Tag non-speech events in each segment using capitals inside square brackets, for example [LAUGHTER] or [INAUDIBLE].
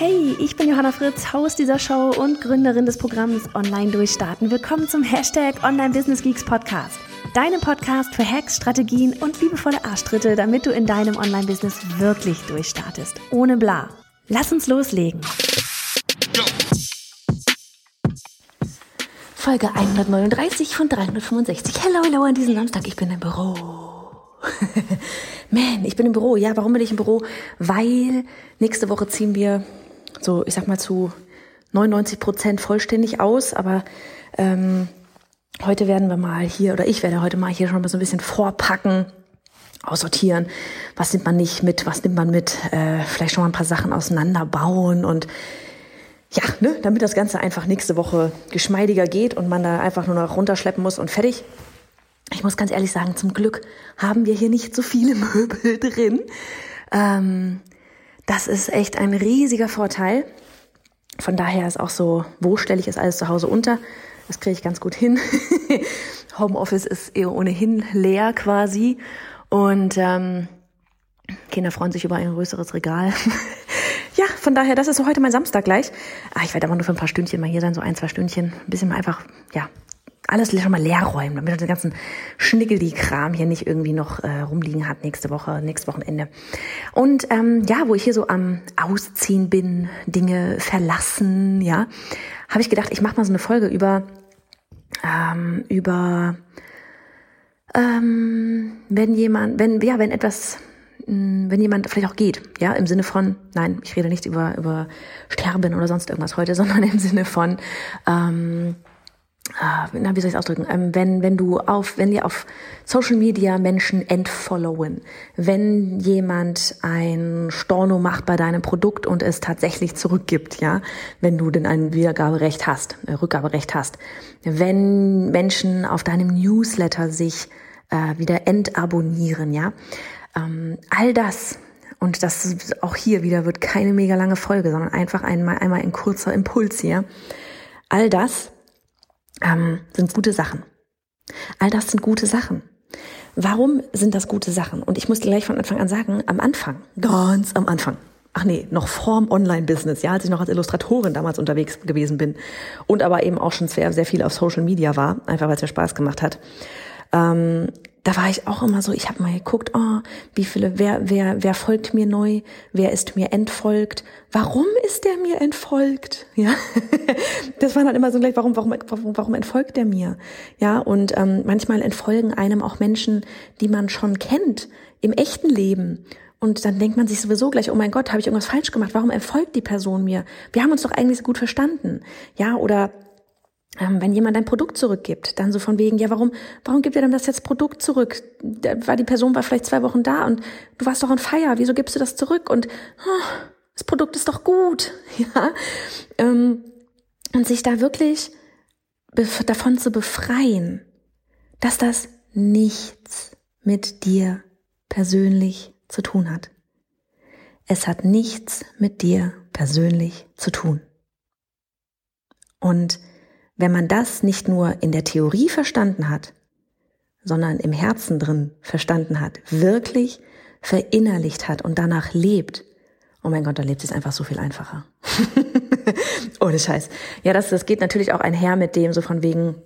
Hey, ich bin Johanna Fritz, Haus dieser Show und Gründerin des Programms Online Durchstarten. Willkommen zum Hashtag Online Business Geeks Podcast. Deinem Podcast für Hacks, Strategien und liebevolle Arschtritte, damit du in deinem Online-Business wirklich durchstartest. Ohne bla. Lass uns loslegen. Folge 139 von 365. Hello, hello an diesem Samstag. Ich bin im Büro. [LAUGHS] Man, ich bin im Büro. Ja, warum bin ich im Büro? Weil nächste Woche ziehen wir so, ich sag mal, zu 99 Prozent vollständig aus, aber ähm, heute werden wir mal hier, oder ich werde heute mal hier schon mal so ein bisschen vorpacken, aussortieren, was nimmt man nicht mit, was nimmt man mit, äh, vielleicht schon mal ein paar Sachen auseinanderbauen und ja, ne, damit das Ganze einfach nächste Woche geschmeidiger geht und man da einfach nur noch runterschleppen muss und fertig. Ich muss ganz ehrlich sagen, zum Glück haben wir hier nicht so viele [LAUGHS] Möbel drin. Ähm, das ist echt ein riesiger Vorteil. Von daher ist auch so, wo stelle ich es alles zu Hause unter? Das kriege ich ganz gut hin. [LAUGHS] Homeoffice ist eher ohnehin leer quasi. Und ähm, Kinder freuen sich über ein größeres Regal. [LAUGHS] ja, von daher, das ist so heute mein Samstag gleich. Ah, ich werde aber nur für ein paar Stündchen mal hier sein, so ein, zwei Stündchen. Ein bisschen mal einfach, ja, alles schon mal leer räumen, damit er den ganzen Schnickel-die-Kram hier nicht irgendwie noch äh, rumliegen hat nächste Woche, nächstes Wochenende. Und ähm, ja, wo ich hier so am Ausziehen bin, Dinge verlassen, ja, habe ich gedacht, ich mache mal so eine Folge über ähm, über ähm, wenn jemand, wenn ja, wenn etwas hm, wenn jemand vielleicht auch geht, ja, im Sinne von, nein, ich rede nicht über, über Sterben oder sonst irgendwas heute, [LAUGHS] sondern im Sinne von, ähm, na, wie soll ich es ausdrücken? Ähm, wenn, wenn du auf, wenn dir auf Social Media Menschen entfollowen, wenn jemand ein Storno macht bei deinem Produkt und es tatsächlich zurückgibt, ja, wenn du denn ein Wiedergaberecht hast, äh, Rückgaberecht hast, wenn Menschen auf deinem Newsletter sich äh, wieder entabonnieren, ja, ähm, all das, und das auch hier wieder wird keine mega lange Folge, sondern einfach einmal, einmal ein kurzer Impuls hier. All das ähm, sind gute Sachen. All das sind gute Sachen. Warum sind das gute Sachen? Und ich muss gleich von Anfang an sagen, am Anfang, ganz am Anfang, ach nee, noch vorm Online-Business, ja, als ich noch als Illustratorin damals unterwegs gewesen bin und aber eben auch schon sehr, sehr viel auf Social Media war, einfach weil es mir Spaß gemacht hat, ähm, da war ich auch immer so, ich habe mal geguckt, oh, wie viele, wer, wer, wer folgt mir neu, wer ist mir entfolgt, warum ist der mir entfolgt? [LAUGHS] Ja, das war dann immer so gleich, warum, warum, warum, warum entfolgt der mir? Ja, und ähm, manchmal entfolgen einem auch Menschen, die man schon kennt im echten Leben. Und dann denkt man sich sowieso gleich, oh mein Gott, habe ich irgendwas falsch gemacht? Warum entfolgt die Person mir? Wir haben uns doch eigentlich so gut verstanden. Ja, oder wenn jemand ein Produkt zurückgibt, dann so von wegen, ja, warum, warum gibt er denn das jetzt Produkt zurück? Da war die Person war vielleicht zwei Wochen da und du warst doch on fire, wieso gibst du das zurück? Und oh, das Produkt ist doch gut, [LAUGHS] ja. Ähm, und sich da wirklich davon zu befreien, dass das nichts mit dir persönlich zu tun hat. Es hat nichts mit dir persönlich zu tun. Und wenn man das nicht nur in der Theorie verstanden hat, sondern im Herzen drin verstanden hat, wirklich verinnerlicht hat und danach lebt, oh mein Gott, da lebt es einfach so viel einfacher. [LAUGHS] Ohne Scheiß. Ja, das, das geht natürlich auch einher mit dem, so von wegen,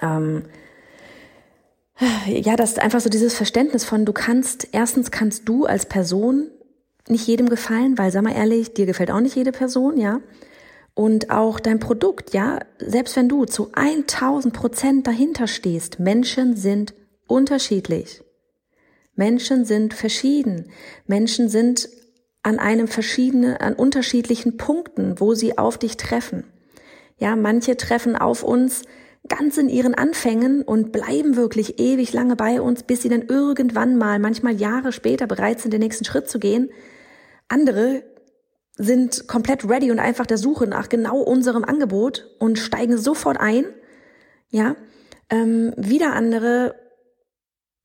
ähm, ja, das ist einfach so dieses Verständnis von, du kannst, erstens kannst du als Person nicht jedem gefallen, weil, sag mal ehrlich, dir gefällt auch nicht jede Person, ja und auch dein Produkt, ja, selbst wenn du zu 1000 Prozent dahinter stehst, Menschen sind unterschiedlich. Menschen sind verschieden. Menschen sind an einem verschiedenen, an unterschiedlichen Punkten, wo sie auf dich treffen. Ja, manche treffen auf uns ganz in ihren Anfängen und bleiben wirklich ewig lange bei uns, bis sie dann irgendwann mal, manchmal Jahre später bereit sind, den nächsten Schritt zu gehen. Andere sind komplett ready und einfach der Suche nach genau unserem Angebot und steigen sofort ein. Ja, ähm, wieder andere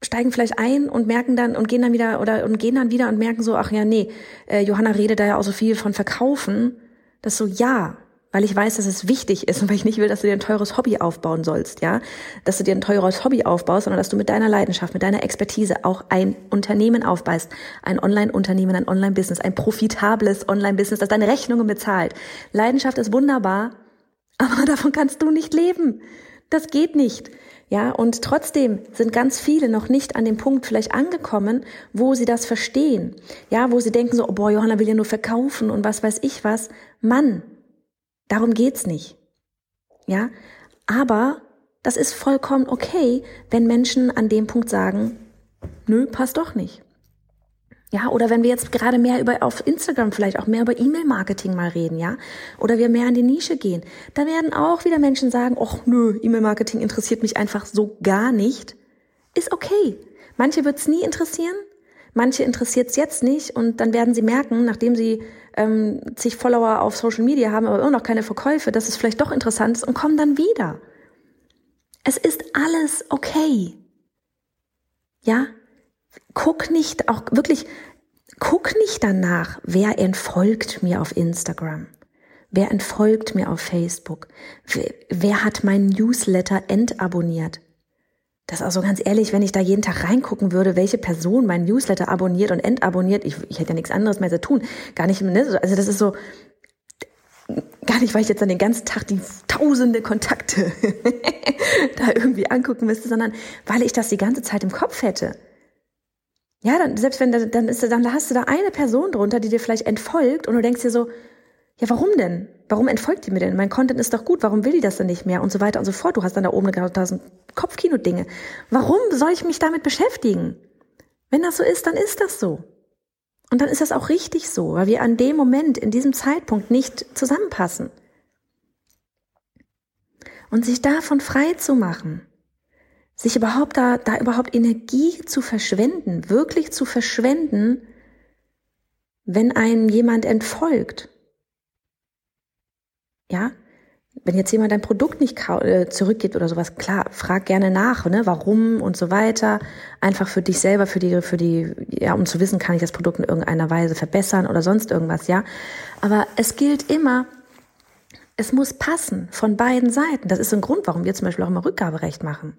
steigen vielleicht ein und merken dann und gehen dann wieder oder und gehen dann wieder und merken so, ach ja, nee, äh, Johanna redet da ja auch so viel von Verkaufen. Das so, ja, weil ich weiß, dass es wichtig ist und weil ich nicht will, dass du dir ein teures Hobby aufbauen sollst, ja, dass du dir ein teures Hobby aufbaust, sondern dass du mit deiner Leidenschaft, mit deiner Expertise auch ein Unternehmen aufbaust, ein Online-Unternehmen, ein Online-Business, ein profitables Online-Business, das deine Rechnungen bezahlt. Leidenschaft ist wunderbar, [LAUGHS] aber davon kannst du nicht leben. Das geht nicht. Ja, und trotzdem sind ganz viele noch nicht an dem Punkt vielleicht angekommen, wo sie das verstehen. Ja, wo sie denken so, oh boah, Johanna will ja nur verkaufen und was weiß ich was. Mann, darum geht's nicht. Ja, aber das ist vollkommen okay, wenn Menschen an dem Punkt sagen, nö, passt doch nicht. Ja, oder wenn wir jetzt gerade mehr über auf Instagram vielleicht auch mehr über E-Mail-Marketing mal reden, ja, oder wir mehr in die Nische gehen, da werden auch wieder Menschen sagen, ach nö, E-Mail-Marketing interessiert mich einfach so gar nicht. Ist okay. Manche wird's nie interessieren, manche interessiert's jetzt nicht und dann werden sie merken, nachdem sie ähm, zig Follower auf Social Media haben, aber immer noch keine Verkäufe, dass es vielleicht doch interessant ist und kommen dann wieder. Es ist alles okay. Ja, guck nicht, auch wirklich, guck nicht danach, wer entfolgt mir auf Instagram. Wer entfolgt mir auf Facebook? Wer, wer hat meinen Newsletter entabonniert? Das ist also ganz ehrlich, wenn ich da jeden Tag reingucken würde, welche Person meinen Newsletter abonniert und entabonniert, ich, ich hätte ja nichts anderes mehr zu tun. Gar nicht, ne? also das ist so, gar nicht, weil ich jetzt dann den ganzen Tag die tausende Kontakte [LAUGHS] da irgendwie angucken müsste, sondern weil ich das die ganze Zeit im Kopf hätte. Ja, dann, selbst wenn, dann ist, dann hast du da eine Person drunter, die dir vielleicht entfolgt und du denkst dir so, ja, warum denn? Warum entfolgt die mir denn? Mein Content ist doch gut, warum will die das denn nicht mehr? Und so weiter und so fort. Du hast dann da oben eine tausend Kopfkino-Dinge. Warum soll ich mich damit beschäftigen? Wenn das so ist, dann ist das so. Und dann ist das auch richtig so, weil wir an dem Moment, in diesem Zeitpunkt nicht zusammenpassen. Und sich davon frei zu machen, sich überhaupt da, da überhaupt Energie zu verschwenden, wirklich zu verschwenden, wenn einem jemand entfolgt. Ja, wenn jetzt jemand ein Produkt nicht äh, zurückgibt oder sowas, klar, frag gerne nach, ne, warum und so weiter. Einfach für dich selber, für die, für die, ja, um zu wissen, kann ich das Produkt in irgendeiner Weise verbessern oder sonst irgendwas, ja. Aber es gilt immer, es muss passen von beiden Seiten. Das ist ein Grund, warum wir zum Beispiel auch immer Rückgaberecht machen.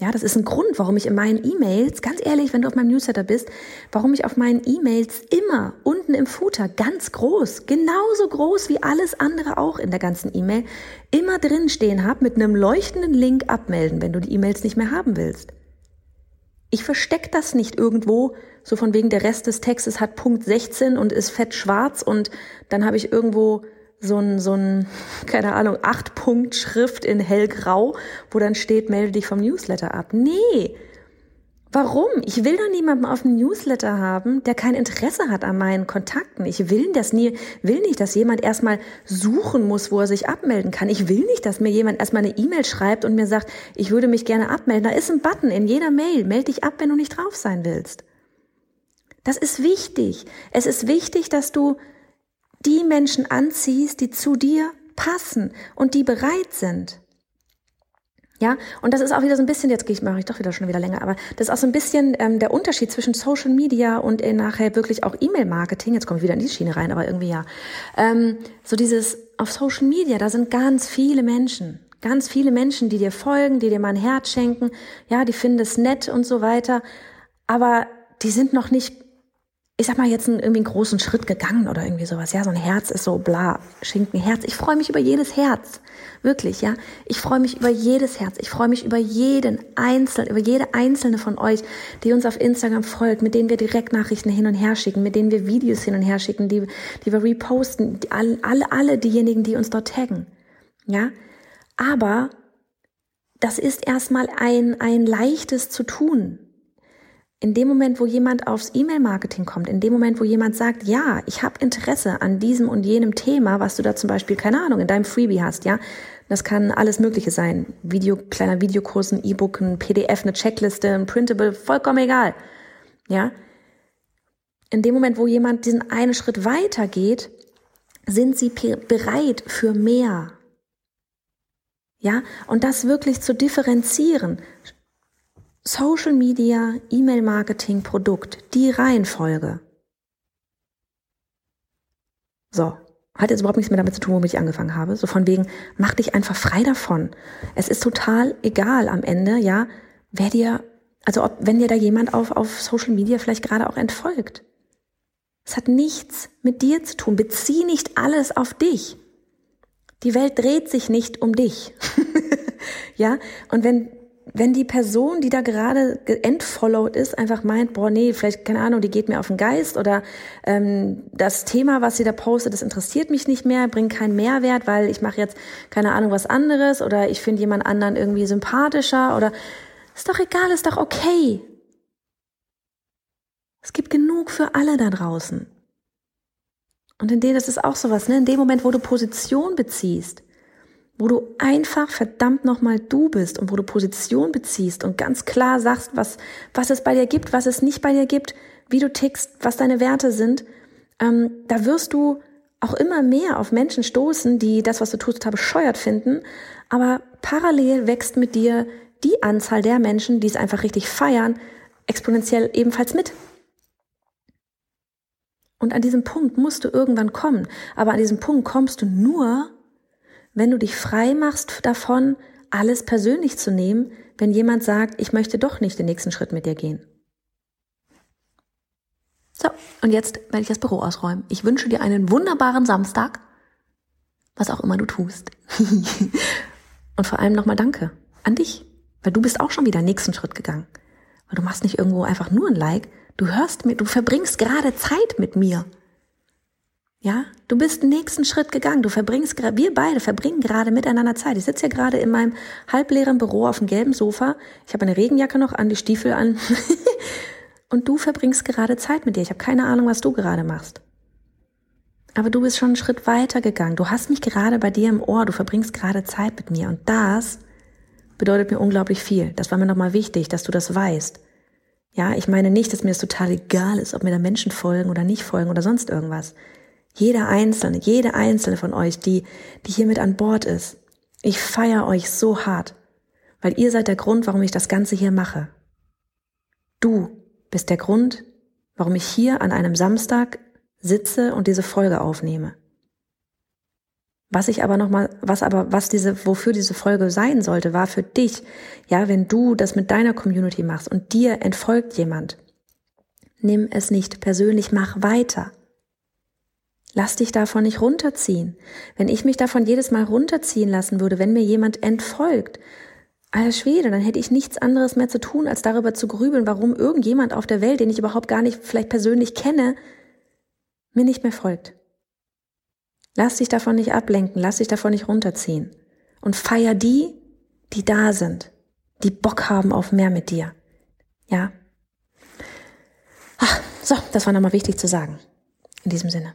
Ja, das ist ein Grund, warum ich in meinen E-Mails, ganz ehrlich, wenn du auf meinem Newsletter bist, warum ich auf meinen E-Mails immer unten im Footer ganz groß, genauso groß wie alles andere auch in der ganzen E-Mail, immer drin stehen habe mit einem leuchtenden Link abmelden, wenn du die E-Mails nicht mehr haben willst. Ich versteck das nicht irgendwo, so von wegen der Rest des Textes hat Punkt 16 und ist fett schwarz und dann habe ich irgendwo so ein, so ein, keine Ahnung, acht Punkt Schrift in hellgrau, wo dann steht, melde dich vom Newsletter ab. Nee. Warum? Ich will doch niemanden auf dem Newsletter haben, der kein Interesse hat an meinen Kontakten. Ich will das nie, will nicht, dass jemand erstmal suchen muss, wo er sich abmelden kann. Ich will nicht, dass mir jemand erstmal eine E-Mail schreibt und mir sagt, ich würde mich gerne abmelden. Da ist ein Button in jeder Mail. Meld dich ab, wenn du nicht drauf sein willst. Das ist wichtig. Es ist wichtig, dass du die Menschen anziehst, die zu dir passen und die bereit sind. Ja, und das ist auch wieder so ein bisschen, jetzt mache ich doch wieder schon wieder länger, aber das ist auch so ein bisschen ähm, der Unterschied zwischen Social Media und äh, nachher wirklich auch E-Mail-Marketing. Jetzt komme ich wieder in die Schiene rein, aber irgendwie ja. Ähm, so dieses auf Social Media, da sind ganz viele Menschen, ganz viele Menschen, die dir folgen, die dir mal ein Herz schenken, ja, die finden es nett und so weiter, aber die sind noch nicht ich sag mal, jetzt einen, irgendwie einen großen Schritt gegangen oder irgendwie sowas. Ja, so ein Herz ist so bla, Schinken, Herz. Ich freue mich über jedes Herz. Wirklich, ja. Ich freue mich über jedes Herz. Ich freue mich über jeden Einzelnen, über jede einzelne von euch, die uns auf Instagram folgt, mit denen wir Direktnachrichten hin und her schicken, mit denen wir Videos hin und her schicken, die, die wir reposten, die, alle, alle, alle diejenigen, die uns dort taggen. Ja. Aber das ist erstmal ein, ein leichtes zu tun in dem Moment, wo jemand aufs E-Mail-Marketing kommt, in dem Moment, wo jemand sagt, ja, ich habe Interesse an diesem und jenem Thema, was du da zum Beispiel, keine Ahnung, in deinem Freebie hast, ja, das kann alles Mögliche sein. Video, kleiner Videokurs, ein E-Book, ein PDF, eine Checkliste, ein Printable, vollkommen egal. Ja. In dem Moment, wo jemand diesen einen Schritt weiter geht Sind sie bereit für mehr? Ja, und das wirklich zu differenzieren. Social Media, E-Mail Marketing, Produkt, die Reihenfolge. So, hat jetzt überhaupt nichts mehr damit zu tun, womit ich angefangen habe. So von wegen, mach dich einfach frei davon. Es ist total egal am Ende, ja, wer dir, also ob, wenn dir da jemand auf, auf Social Media vielleicht gerade auch entfolgt. Es hat nichts mit dir zu tun. Bezieh nicht alles auf dich. Die Welt dreht sich nicht um dich. [LAUGHS] ja, und wenn wenn die Person, die da gerade entfollowed ist, einfach meint, boah, nee, vielleicht, keine Ahnung, die geht mir auf den Geist oder ähm, das Thema, was sie da postet, das interessiert mich nicht mehr, bringt keinen Mehrwert, weil ich mache jetzt, keine Ahnung, was anderes oder ich finde jemand anderen irgendwie sympathischer oder ist doch egal, ist doch okay. Es gibt genug für alle da draußen. Und in dem, das ist auch sowas, ne? In dem Moment, wo du Position beziehst, wo du einfach verdammt nochmal du bist und wo du Position beziehst und ganz klar sagst, was, was es bei dir gibt, was es nicht bei dir gibt, wie du tickst, was deine Werte sind, ähm, da wirst du auch immer mehr auf Menschen stoßen, die das, was du tust, total bescheuert finden. Aber parallel wächst mit dir die Anzahl der Menschen, die es einfach richtig feiern, exponentiell ebenfalls mit. Und an diesem Punkt musst du irgendwann kommen. Aber an diesem Punkt kommst du nur, wenn du dich frei machst davon, alles persönlich zu nehmen, wenn jemand sagt, ich möchte doch nicht den nächsten Schritt mit dir gehen. So, und jetzt werde ich das Büro ausräumen. Ich wünsche dir einen wunderbaren Samstag, was auch immer du tust. [LAUGHS] und vor allem nochmal Danke an dich, weil du bist auch schon wieder den nächsten Schritt gegangen. Weil du machst nicht irgendwo einfach nur ein Like, du hörst mir, du verbringst gerade Zeit mit mir. Ja, du bist den nächsten Schritt gegangen. Du verbringst, wir beide verbringen gerade miteinander Zeit. Ich sitze hier gerade in meinem halbleeren Büro auf dem gelben Sofa. Ich habe eine Regenjacke noch an, die Stiefel an. [LAUGHS] Und du verbringst gerade Zeit mit dir. Ich habe keine Ahnung, was du gerade machst. Aber du bist schon einen Schritt weiter gegangen. Du hast mich gerade bei dir im Ohr. Du verbringst gerade Zeit mit mir. Und das bedeutet mir unglaublich viel. Das war mir nochmal wichtig, dass du das weißt. Ja, ich meine nicht, dass mir das total egal ist, ob mir da Menschen folgen oder nicht folgen oder sonst irgendwas. Jeder einzelne, jede einzelne von euch, die, die hier mit an Bord ist. Ich feiere euch so hart, weil ihr seid der Grund, warum ich das Ganze hier mache. Du bist der Grund, warum ich hier an einem Samstag sitze und diese Folge aufnehme. Was ich aber nochmal, was aber, was diese, wofür diese Folge sein sollte, war für dich, ja, wenn du das mit deiner Community machst und dir entfolgt jemand, nimm es nicht persönlich, mach weiter. Lass dich davon nicht runterziehen. Wenn ich mich davon jedes Mal runterziehen lassen würde, wenn mir jemand entfolgt, alter Schwede, dann hätte ich nichts anderes mehr zu tun, als darüber zu grübeln, warum irgendjemand auf der Welt, den ich überhaupt gar nicht vielleicht persönlich kenne, mir nicht mehr folgt. Lass dich davon nicht ablenken, lass dich davon nicht runterziehen. Und feier die, die da sind, die Bock haben auf mehr mit dir. Ja? Ach, so, das war nochmal wichtig zu sagen. In diesem Sinne.